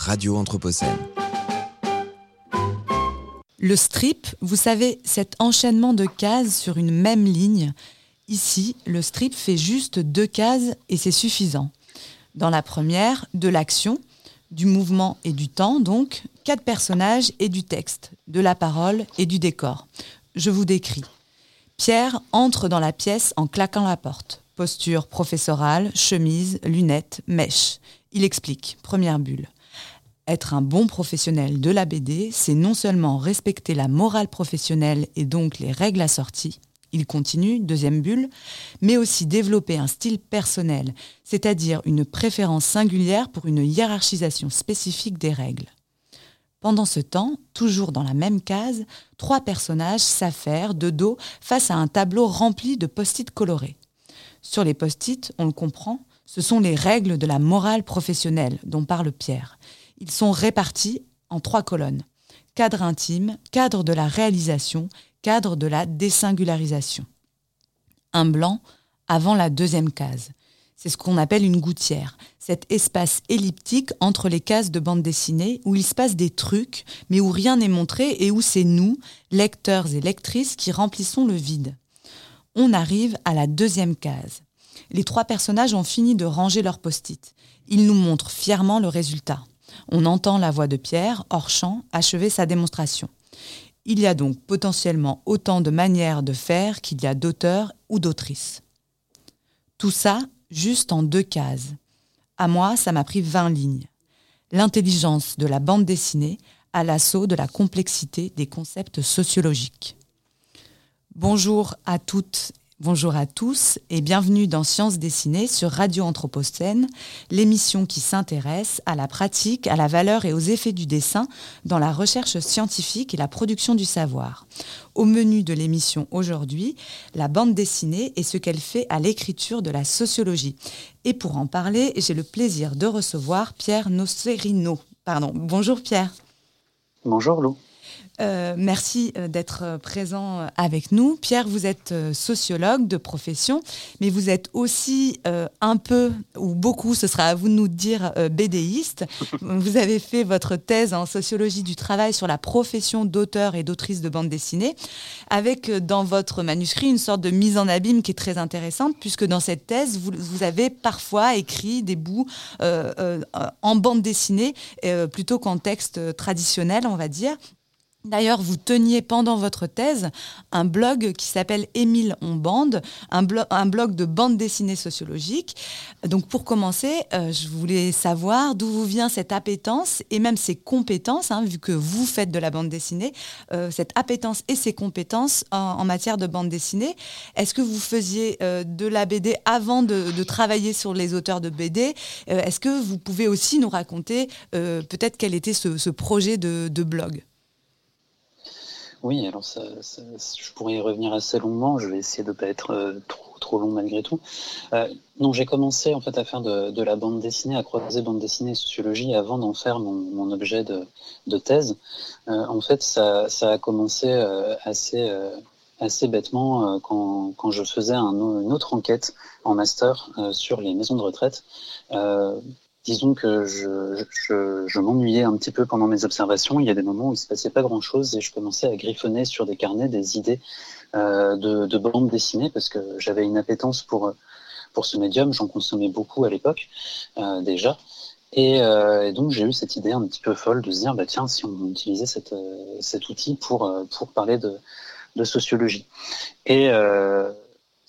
Radio Anthropocène. Le strip, vous savez, cet enchaînement de cases sur une même ligne. Ici, le strip fait juste deux cases et c'est suffisant. Dans la première, de l'action, du mouvement et du temps, donc, quatre personnages et du texte, de la parole et du décor. Je vous décris. Pierre entre dans la pièce en claquant la porte. Posture professorale, chemise, lunettes, mèche. Il explique, première bulle. Être un bon professionnel de la BD, c'est non seulement respecter la morale professionnelle et donc les règles assorties, il continue, deuxième bulle, mais aussi développer un style personnel, c'est-à-dire une préférence singulière pour une hiérarchisation spécifique des règles. Pendant ce temps, toujours dans la même case, trois personnages s'affairent de dos face à un tableau rempli de post-it colorés. Sur les post-it, on le comprend, ce sont les règles de la morale professionnelle dont parle Pierre. Ils sont répartis en trois colonnes. Cadre intime, cadre de la réalisation, cadre de la désingularisation. Un blanc avant la deuxième case. C'est ce qu'on appelle une gouttière, cet espace elliptique entre les cases de bande dessinée où il se passe des trucs, mais où rien n'est montré et où c'est nous, lecteurs et lectrices, qui remplissons le vide. On arrive à la deuxième case. Les trois personnages ont fini de ranger leurs post-it. Ils nous montrent fièrement le résultat. On entend la voix de Pierre, hors champ, achever sa démonstration. Il y a donc potentiellement autant de manières de faire qu'il y a d'auteurs ou d'autrices. Tout ça juste en deux cases. À moi, ça m'a pris 20 lignes. L'intelligence de la bande dessinée à l'assaut de la complexité des concepts sociologiques. Bonjour à toutes Bonjour à tous et bienvenue dans Sciences dessinées sur Radio Anthropocène, l'émission qui s'intéresse à la pratique, à la valeur et aux effets du dessin dans la recherche scientifique et la production du savoir. Au menu de l'émission aujourd'hui, la bande dessinée et ce qu'elle fait à l'écriture de la sociologie. Et pour en parler, j'ai le plaisir de recevoir Pierre Nocerino. Pardon. Bonjour Pierre. Bonjour Lou. Euh, merci euh, d'être euh, présent avec nous. Pierre, vous êtes sociologue de profession, mais vous êtes aussi un peu, ou beaucoup, ce sera à vous de nous dire, bédéiste. vous avez fait votre thèse en sociologie du travail sur la profession d'auteur et d'autrice de bande dessinée, avec dans votre manuscrit une sorte de mise en abîme qui est très intéressante, puisque dans cette thèse, vous, vous avez parfois écrit des bouts en bande dessinée plutôt qu'en texte traditionnel, on va dire. D'ailleurs, vous teniez pendant votre thèse un blog qui s'appelle Émile on bande, un, blog de bande dessinée sociologique. Donc pour commencer, euh, je voulais savoir d'où vous vient cette appétence et même ces compétences, hein, vu que vous faites de la bande dessinée, euh, cette appétence et ces compétences en, matière de bande dessinée. Est-ce que vous faisiez euh, de la BD avant de, travailler sur les auteurs de BD Est-ce que vous pouvez aussi nous raconter peut-être quel était ce, projet de blog? Oui, alors ça, je pourrais y revenir assez longuement. Je vais essayer de ne pas être euh, trop, trop long malgré tout. Euh, non, j'ai commencé en fait à faire de, la bande dessinée, à croiser bande dessinée et sociologie avant d'en faire mon, objet de, thèse. Euh, en fait, ça, a commencé assez, assez bêtement quand, quand, je faisais un, une autre enquête en master sur les maisons de retraite disons que je, je, je m'ennuyais un petit peu pendant mes observations. Il y a des moments où il se passait pas grand-chose et je commençais à griffonner sur des carnets des idées euh, de, de bandes dessinées parce que j'avais une appétence pour pour ce médium. J'en consommais beaucoup à l'époque euh, déjà. Et, euh, et, donc j'ai eu cette idée un petit peu folle de se dire bah tiens si on utilisait cette, euh, cet outil pour euh, pour parler de, de sociologie. Et euh,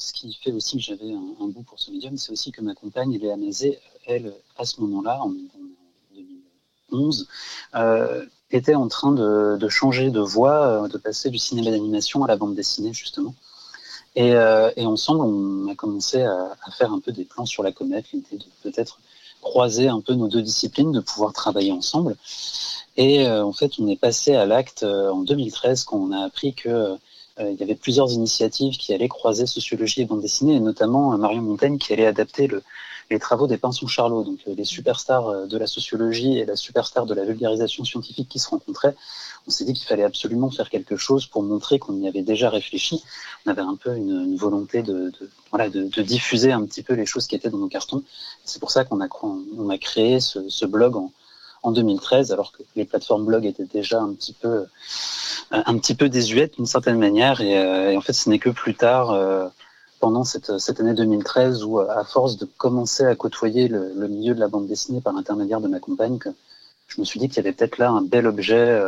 ce qui fait aussi que j'avais un, goût pour ce médium, c'est aussi que ma compagne, Léa Mazet, elle, à ce moment-là, en, 2011, euh, était en train de, changer de voie, euh, de passer du cinéma d'animation à la bande dessinée, justement. Et, euh, ensemble, on a commencé à, faire un peu des plans sur la comète, l'idée de peut-être croiser un peu nos deux disciplines, de pouvoir travailler ensemble. Et en fait, on est passé à l'acte en 2013 quand on a appris que il y avait plusieurs initiatives qui allaient croiser sociologie et bande dessinée, et notamment euh, Marion Montaigne qui allait adapter les travaux des Pinsons Charlot, donc euh, les superstars de la sociologie et la superstar de la vulgarisation scientifique qui se rencontraient. On s'est dit qu'il fallait absolument faire quelque chose pour montrer qu'on y avait déjà réfléchi. On avait un peu une, volonté de, diffuser un petit peu les choses qui étaient dans nos cartons. C'est pour ça qu'on a, on a créé ce, ce blog en, en 2013, alors que les plateformes blog étaient déjà un petit peu, un petit peu désuètes d'une certaine manière. Et, en fait, ce n'est que plus tard, pendant cette, cette, année 2013, où à force de commencer à côtoyer le, milieu de la bande dessinée par l'intermédiaire de ma compagne, que je me suis dit qu'il y avait peut-être là un bel objet,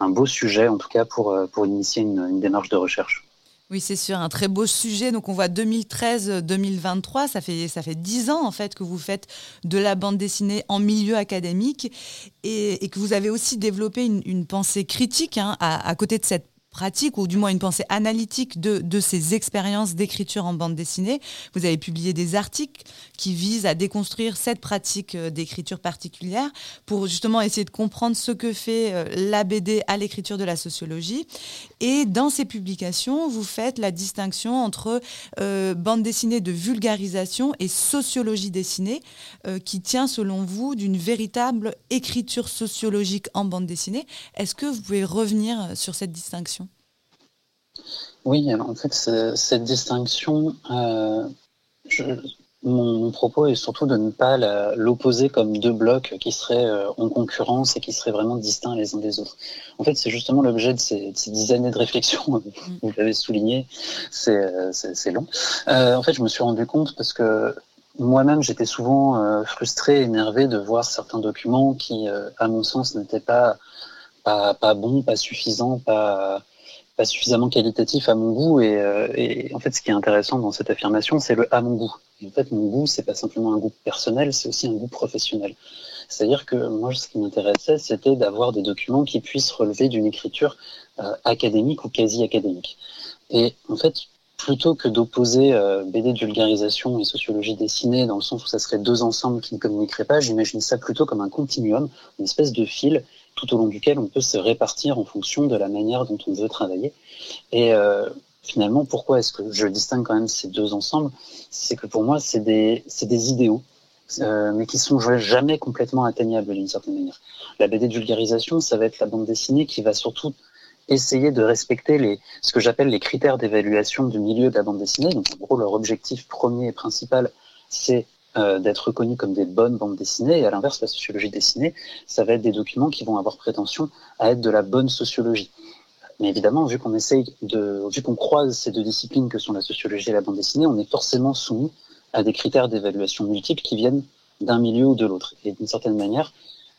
un beau sujet, en tout cas, pour, pour initier une démarche de recherche. Oui, c'est sûr, un très beau sujet. Donc on voit 2013-2023, ça fait ça fait dix ans en fait que vous faites de la bande dessinée en milieu académique et, que vous avez aussi développé une, pensée critique hein, à, côté de cette pratique, ou du moins une pensée analytique de, de ces expériences d'écriture en bande dessinée. Vous avez publié des articles qui visent à déconstruire cette pratique euh, d'écriture particulière pour justement essayer de comprendre ce que fait euh, la BD à l'écriture de la sociologie. Et dans ces publications, vous faites la distinction entre euh, bande dessinée de vulgarisation et sociologie dessinée, qui tient selon vous d'une véritable écriture sociologique en bande dessinée. Est-ce que vous pouvez revenir sur cette distinction? Oui, en fait, cette distinction, euh, mon, propos est surtout de ne pas l'opposer comme deux blocs qui seraient euh, en concurrence et qui seraient vraiment distincts les uns des autres. En fait, c'est justement l'objet de ces, dix années de réflexion, vous l'avez souligné, c'est long. Euh, en fait, je me suis rendu compte parce que moi-même, j'étais souvent frustré, énervé de voir certains documents qui, à mon sens, n'étaient pas, pas, pas bons, pas suffisants, pas pas suffisamment qualitatif à mon goût. Euh, et, en fait, ce qui est intéressant dans cette affirmation, c'est le à mon goût. en fait, mon goût, c'est pas simplement un goût personnel, c'est aussi un goût professionnel. C'est-à-dire que moi, ce qui m'intéressait, c'était d'avoir des documents qui puissent relever d'une écriture euh, académique ou quasi académique. Et en fait, plutôt que d'opposer euh, BD de vulgarisation et sociologie dessinée dans le sens où ça serait deux ensembles qui ne communiqueraient pas, j'imagine ça plutôt comme un continuum, une espèce de fil tout au long duquel on peut se répartir en fonction de la manière dont on veut travailler. Et euh, finalement, pourquoi est-ce que je distingue quand même ces deux ensembles? C'est que pour moi, c'est des, des idéaux, euh, mais qui sont jamais complètement atteignables d'une certaine manière. La BD de vulgarisation, ça va être la bande dessinée qui va surtout essayer de respecter les, ce que j'appelle les critères d'évaluation du milieu de la bande dessinée. Donc, en gros, leur objectif premier et principal, c'est euh, d'être reconnus comme des bonnes bandes dessinées. Et à l'inverse, la sociologie dessinée, ça va être des documents qui vont avoir prétention à être de la bonne sociologie. Mais évidemment, vu qu'on essaye de, vu qu'on croise ces deux disciplines que sont la sociologie et la bande dessinée, on est forcément soumis à des critères d'évaluation multiples qui viennent d'un milieu ou de l'autre. Et d'une certaine manière,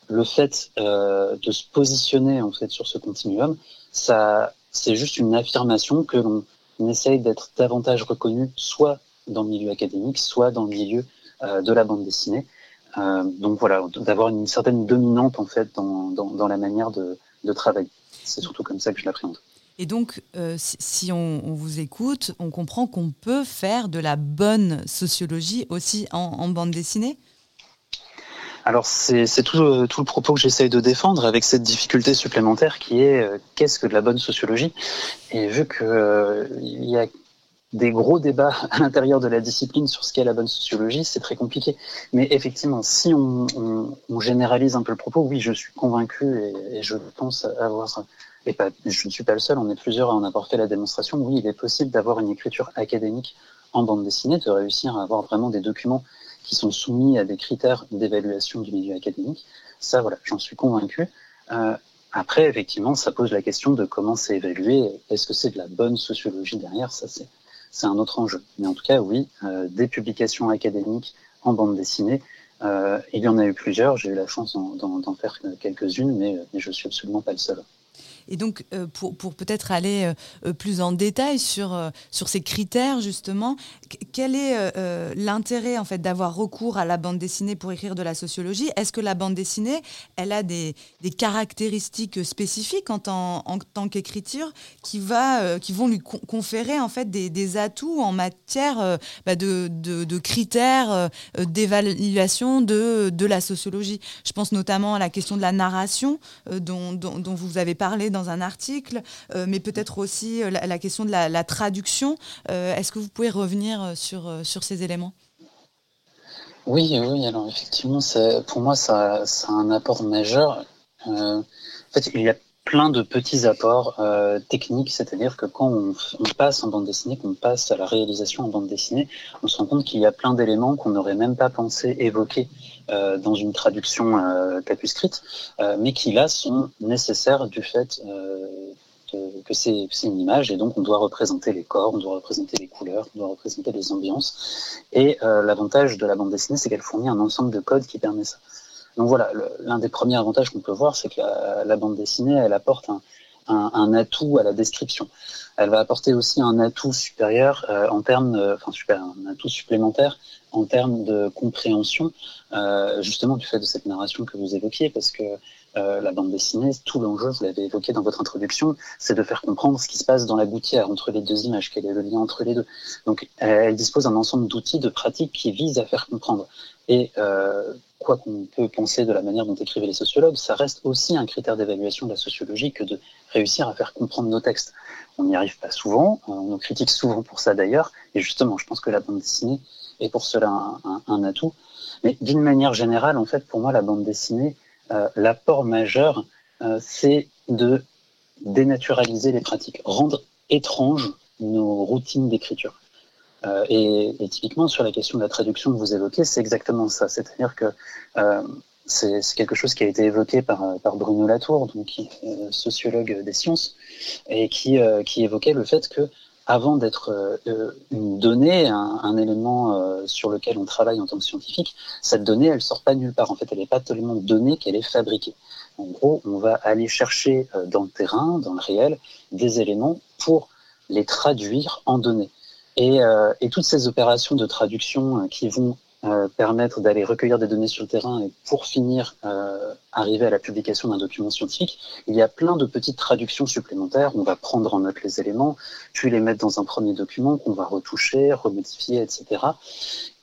le fait euh, de se positionner en fait sur ce continuum, ça, c'est juste une affirmation que l'on essaye d'être davantage reconnu, soit dans le milieu académique, soit dans le milieu de la bande dessinée. Euh, donc voilà, d'avoir une certaine dominante en fait dans, dans, la manière de, de travailler. C'est surtout comme ça que je l'appréhende. Et donc, euh, si, on, vous écoute, on comprend qu'on peut faire de la bonne sociologie aussi en, bande dessinée? Alors c'est tout, tout, le propos que j'essaye de défendre avec cette difficulté supplémentaire qui est qu'est-ce que de la bonne sociologie? Et vu qu'il il y a des gros débats à l'intérieur de la discipline sur ce qu'est la bonne sociologie, c'est très compliqué. Mais effectivement, si on, généralise un peu le propos, oui, je suis convaincu et, je pense avoir, et pas, je ne suis pas le seul, on est plusieurs à en avoir fait la démonstration, oui, il est possible d'avoir une écriture académique en bande dessinée, de réussir à avoir vraiment des documents qui sont soumis à des critères d'évaluation du milieu académique. Ça, voilà, j'en suis convaincu. Euh, après, effectivement, ça pose la question de comment c'est évalué. Est-ce que c'est de la bonne sociologie derrière? Ça, c'est c'est un autre enjeu. Mais en tout cas, oui, euh, des publications académiques en bande dessinée, euh, il y en a eu plusieurs. J'ai eu la chance d'en faire quelques-unes, mais, mais je suis absolument pas le seul. Et donc, euh, pour, peut-être aller euh, euh, plus en détail sur, sur ces critères, justement, quel est l'intérêt en fait d'avoir recours à la bande dessinée pour écrire de la sociologie? Est-ce que la bande dessinée, elle a des, des caractéristiques spécifiques en tant, qu'écriture qui, va, qui vont lui conférer en fait des, des atouts en matière bah, de, de, de, critères d'évaluation de, de la sociologie? Je pense notamment à la question de la narration dont, dont, dont vous avez parlé dans dans un article, euh, mais peut-être aussi euh, la, question de la, traduction. Euh, est-ce que vous pouvez revenir sur, sur ces éléments? Oui, oui, alors effectivement, pour moi, ça, ça, a un apport majeur. en fait, il y a plein de petits apports euh, techniques, c'est-à-dire que quand on, passe en bande dessinée, qu'on passe à la réalisation en bande dessinée, on se rend compte qu'il y a plein d'éléments qu'on n'aurait même pas pensé évoquer euh, dans une traduction euh, capuscrite, euh, mais qui là sont nécessaires du fait que c'est une image et donc on doit représenter les corps, on doit représenter les couleurs, on doit représenter les ambiances. Et l'avantage de la bande dessinée, c'est qu'elle fournit un ensemble de codes qui permet ça. Donc voilà, l'un des premiers avantages qu'on peut voir, c'est que la, bande dessinée, elle apporte un, atout à la description. Elle va apporter aussi un atout supérieur euh, en termes, enfin super, un atout supplémentaire en termes de compréhension, euh, justement du fait de cette narration que vous évoquiez, parce que euh, la bande dessinée, tout l'enjeu, vous l'avez évoqué dans votre introduction, c'est de faire comprendre ce qui se passe dans la gouttière entre les deux images, quel est le lien entre les deux. Donc, elle dispose d'un ensemble d'outils, de pratiques qui visent à faire comprendre. Et euh, quoi qu'on peut penser de la manière dont écrivaient les sociologues, ça reste aussi un critère d'évaluation de la sociologie que de réussir à faire comprendre nos textes. On n'y arrive pas souvent, on nous critique souvent pour ça d'ailleurs, et justement, je pense que la bande dessinée est pour cela un, un atout. Mais d'une manière générale, en fait, pour moi, la bande dessinée, euh, l'apport majeur, euh, c'est de dénaturaliser les pratiques, rendre étranges nos routines d'écriture. Euh, et, typiquement sur la question de la traduction que vous évoquez, c'est exactement ça. C'est-à-dire que c'est quelque chose qui a été évoqué par, Bruno Latour, donc sociologue des sciences, et qui, qui évoquait le fait que avant d'être euh, euh, une donnée, un, élément euh, sur lequel on travaille en tant que scientifique, cette donnée, elle sort pas nulle part. En fait, elle n'est pas tellement donnée qu'elle est fabriquée. En gros, on va aller chercher dans le terrain, dans le réel, des éléments pour les traduire en données. Et, toutes ces opérations de traduction qui vont permettre d'aller recueillir des données sur le terrain et pour finir arriver à la publication d'un document scientifique, il y a plein de petites traductions supplémentaires. On va prendre en note les éléments, puis les mettre dans un premier document qu'on va retoucher, remodifier, etc.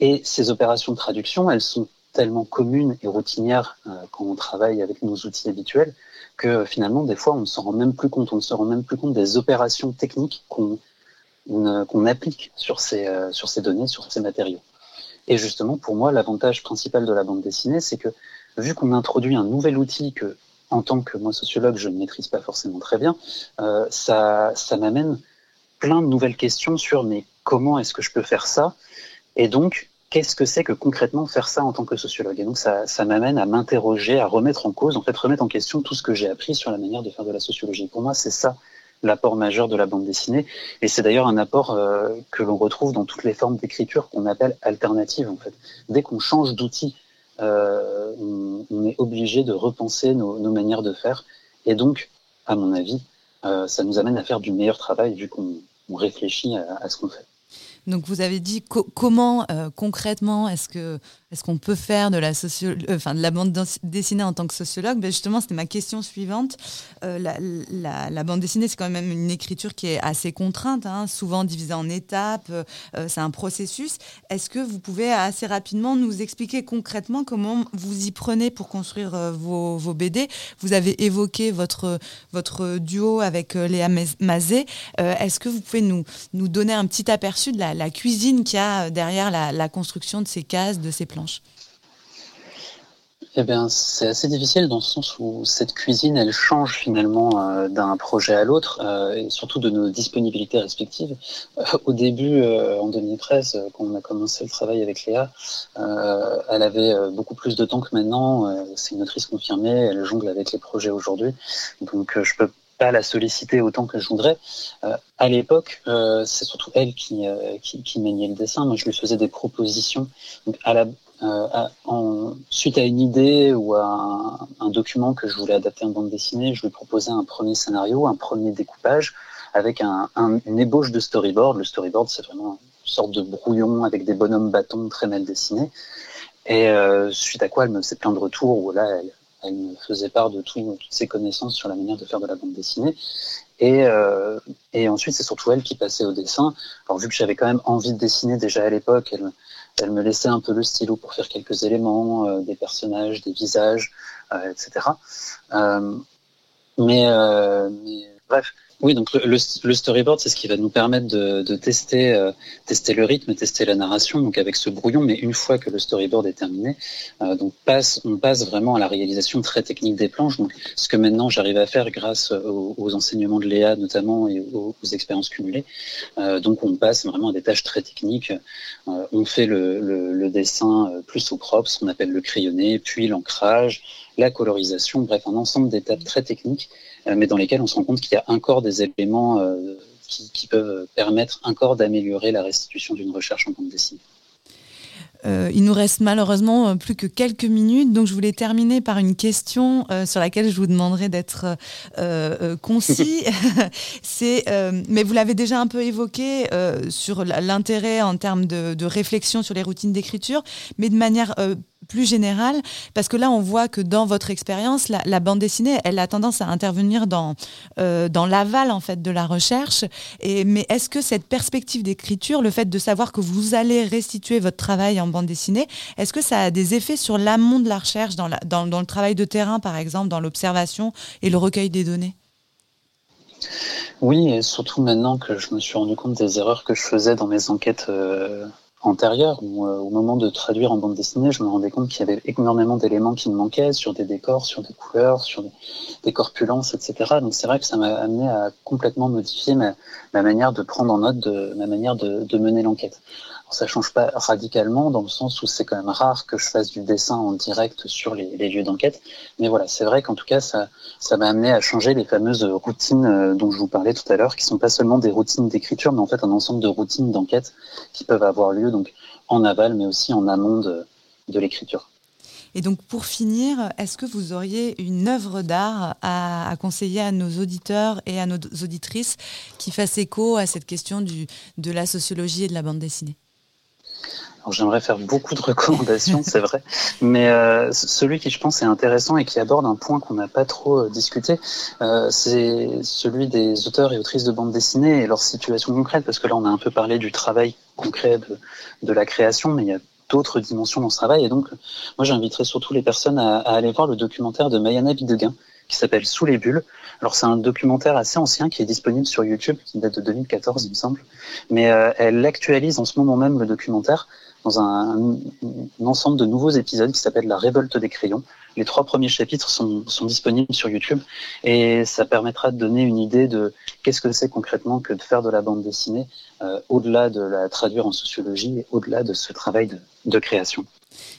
Et ces opérations de traduction, elles sont tellement communes et routinières euh, quand on travaille avec nos outils habituels que finalement, des fois, on ne s'en rend même plus compte. On ne se rend même plus compte des opérations techniques qu'on qu'on applique sur ces, euh, sur ces données, sur ces matériaux. Et justement, pour moi, l'avantage principal de la bande dessinée, c'est que vu qu'on introduit un nouvel outil que, en tant que moi sociologue, je ne maîtrise pas forcément très bien, euh, ça, ça m'amène plein de nouvelles questions sur mais comment est-ce que je peux faire ça? Et donc, qu'est-ce que c'est que concrètement faire ça en tant que sociologue? Et donc, ça, ça m'amène à m'interroger, à remettre en cause, en fait, remettre en question tout ce que j'ai appris sur la manière de faire de la sociologie. Pour moi, c'est ça l'apport majeur de la bande dessinée. Et c'est d'ailleurs un apport euh, que l'on retrouve dans toutes les formes d'écriture qu'on appelle alternatives. En fait. Dès qu'on change d'outil, euh, on, est obligé de repenser nos, manières de faire. Et donc, à mon avis, euh, ça nous amène à faire du meilleur travail vu qu'on réfléchit à ce qu'on fait. Donc vous avez dit comment euh, concrètement est-ce que est-ce qu'on peut faire de la euh, bande dessinée en tant que sociologue? Ben Justement, c'était ma question suivante. Euh, la, bande dessinée, c'est quand même une écriture qui est assez contrainte, hein, souvent divisée en étapes. c'est un processus. Est-ce que vous pouvez assez rapidement nous expliquer concrètement comment vous y prenez pour construire vos, BD Vous avez évoqué votre duo avec Léa Mazet. est-ce que vous pouvez nous donner un petit aperçu de la cuisine qu'il y a derrière la, construction de ces cases, de ces eh bien, c'est assez difficile dans le sens où cette cuisine, elle change finalement euh, d'un projet à l'autre, euh, et surtout de nos disponibilités respectives. Euh, au début, en 2013, quand on a commencé le travail avec Léa, elle avait beaucoup plus de temps que maintenant. c'est une autrice confirmée, elle jongle avec les projets aujourd'hui. Donc, je peux pas la solliciter autant que je voudrais. Euh, à l'époque, c'est surtout elle qui, euh, qui, maniait le dessin. Moi, je lui faisais des propositions. À la, en, suite à une idée ou à un, document que je voulais adapter en bande dessinée, je lui proposais un premier scénario, un premier découpage avec un, une ébauche de storyboard. Le storyboard, c'est vraiment une sorte de brouillon avec des bonhommes bâtons très mal dessinés. Et suite à quoi elle me faisait plein de retours où là, elle me faisait part de toutes ses connaissances sur la manière de faire de la bande dessinée. Et, euh, et ensuite, c'est surtout elle qui passait au dessin. Alors, vu que j'avais quand même envie de dessiner déjà à l'époque, elle, elle, me laissait un peu le stylo pour faire quelques éléments, euh, des personnages, des visages, euh, etc. Euh, mais, euh, mais, Bref, oui, donc le, storyboard, c'est ce qui va nous permettre de, tester, euh, tester le rythme, tester la narration, donc avec ce brouillon. Mais une fois que le storyboard est terminé, euh, donc passe, on passe vraiment à la réalisation très technique des planches. Donc, ce que maintenant j'arrive à faire grâce aux, enseignements de Léa notamment et aux, expériences cumulées. Euh, donc, on passe vraiment à des tâches très techniques. on fait le, le dessin plus au propre, ce qu'on appelle le crayonné, puis l'ancrage, la colorisation, bref, un ensemble d'étapes très techniques euh, mais dans lesquels on se rend compte qu'il y a encore des éléments euh, qui, peuvent permettre encore d'améliorer la restitution d'une recherche en bande dessinée. Euh, il nous reste malheureusement plus que quelques minutes, donc je voulais terminer par une question sur laquelle je vous demanderai d'être concis. C'est, mais vous l'avez déjà un peu évoqué sur l'intérêt en termes de, de, réflexion sur les routines d'écriture, mais de manière plus générale, parce que là, on voit que dans votre expérience, la, bande dessinée, elle a tendance à intervenir dans, euh, dans l'aval en fait de la recherche. Et, mais est-ce que cette perspective d'écriture, le fait de savoir que vous allez restituer votre travail en bande dessinée, est-ce que ça a des effets sur l'amont de la recherche, dans, dans le travail de terrain, par exemple, dans l'observation et le recueil des données? Oui, et surtout maintenant que je me suis rendu compte des erreurs que je faisais dans mes enquêtes euh, antérieure où, euh, au moment de traduire en bande dessinée, je me rendais compte qu'il y avait énormément d'éléments qui me manquaient sur des décors, sur des couleurs, sur des, corpulences, etc. Donc c'est vrai que ça m'a amené à complètement modifier ma, manière de prendre en note, de, ma manière de mener l'enquête. Ça change pas radicalement dans le sens où c'est quand même rare que je fasse du dessin en direct sur les, lieux d'enquête. Mais voilà, c'est vrai qu'en tout cas, ça, m'a amené à changer les fameuses routines euh, dont je vous parlais tout à l'heure, qui sont pas seulement des routines d'écriture, mais en fait un ensemble de routines d'enquête qui peuvent avoir lieu donc en aval, mais aussi en amont de, de l'écriture. Et donc pour finir, est-ce que vous auriez une œuvre d'art à, à, conseiller à nos auditeurs et à nos auditrices qui fasse écho à cette question du, de la sociologie et de la bande dessinée? J'aimerais faire beaucoup de recommandations, c'est vrai, mais euh, celui qui je pense est intéressant et qui aborde un point qu'on n'a pas trop euh, discuté, euh, c'est celui des auteurs et autrices de bande dessinée et leur situation concrète, parce que là on a un peu parlé du travail concret de, de la création, mais il y a d'autres dimensions dans ce travail, et donc moi j'inviterais surtout les personnes à, à, aller voir le documentaire de Mayana Videguin qui s'appelle Sous les bulles. Alors c'est un documentaire assez ancien qui est disponible sur YouTube, qui date de 2014 il me semble, mais euh, elle actualise en ce moment même le documentaire dans un, ensemble de nouveaux épisodes qui s'appelle La révolte des crayons. Les trois premiers chapitres sont, disponibles sur YouTube et ça permettra de donner une idée de qu'est-ce que c'est concrètement que de faire de la bande dessinée euh, au-delà de la traduire en sociologie et au-delà de ce travail de, création.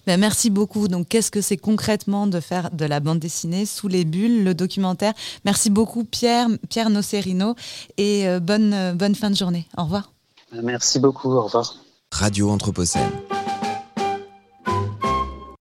Ben merci beaucoup. Donc, qu'est-ce que c'est concrètement de faire de la bande dessinée sous les bulles, le documentaire? Merci beaucoup, Pierre, Pierre Nocerino, et euh, bonne, bonne fin de journée. Au revoir. Merci beaucoup. Au revoir. Radio Anthropocène.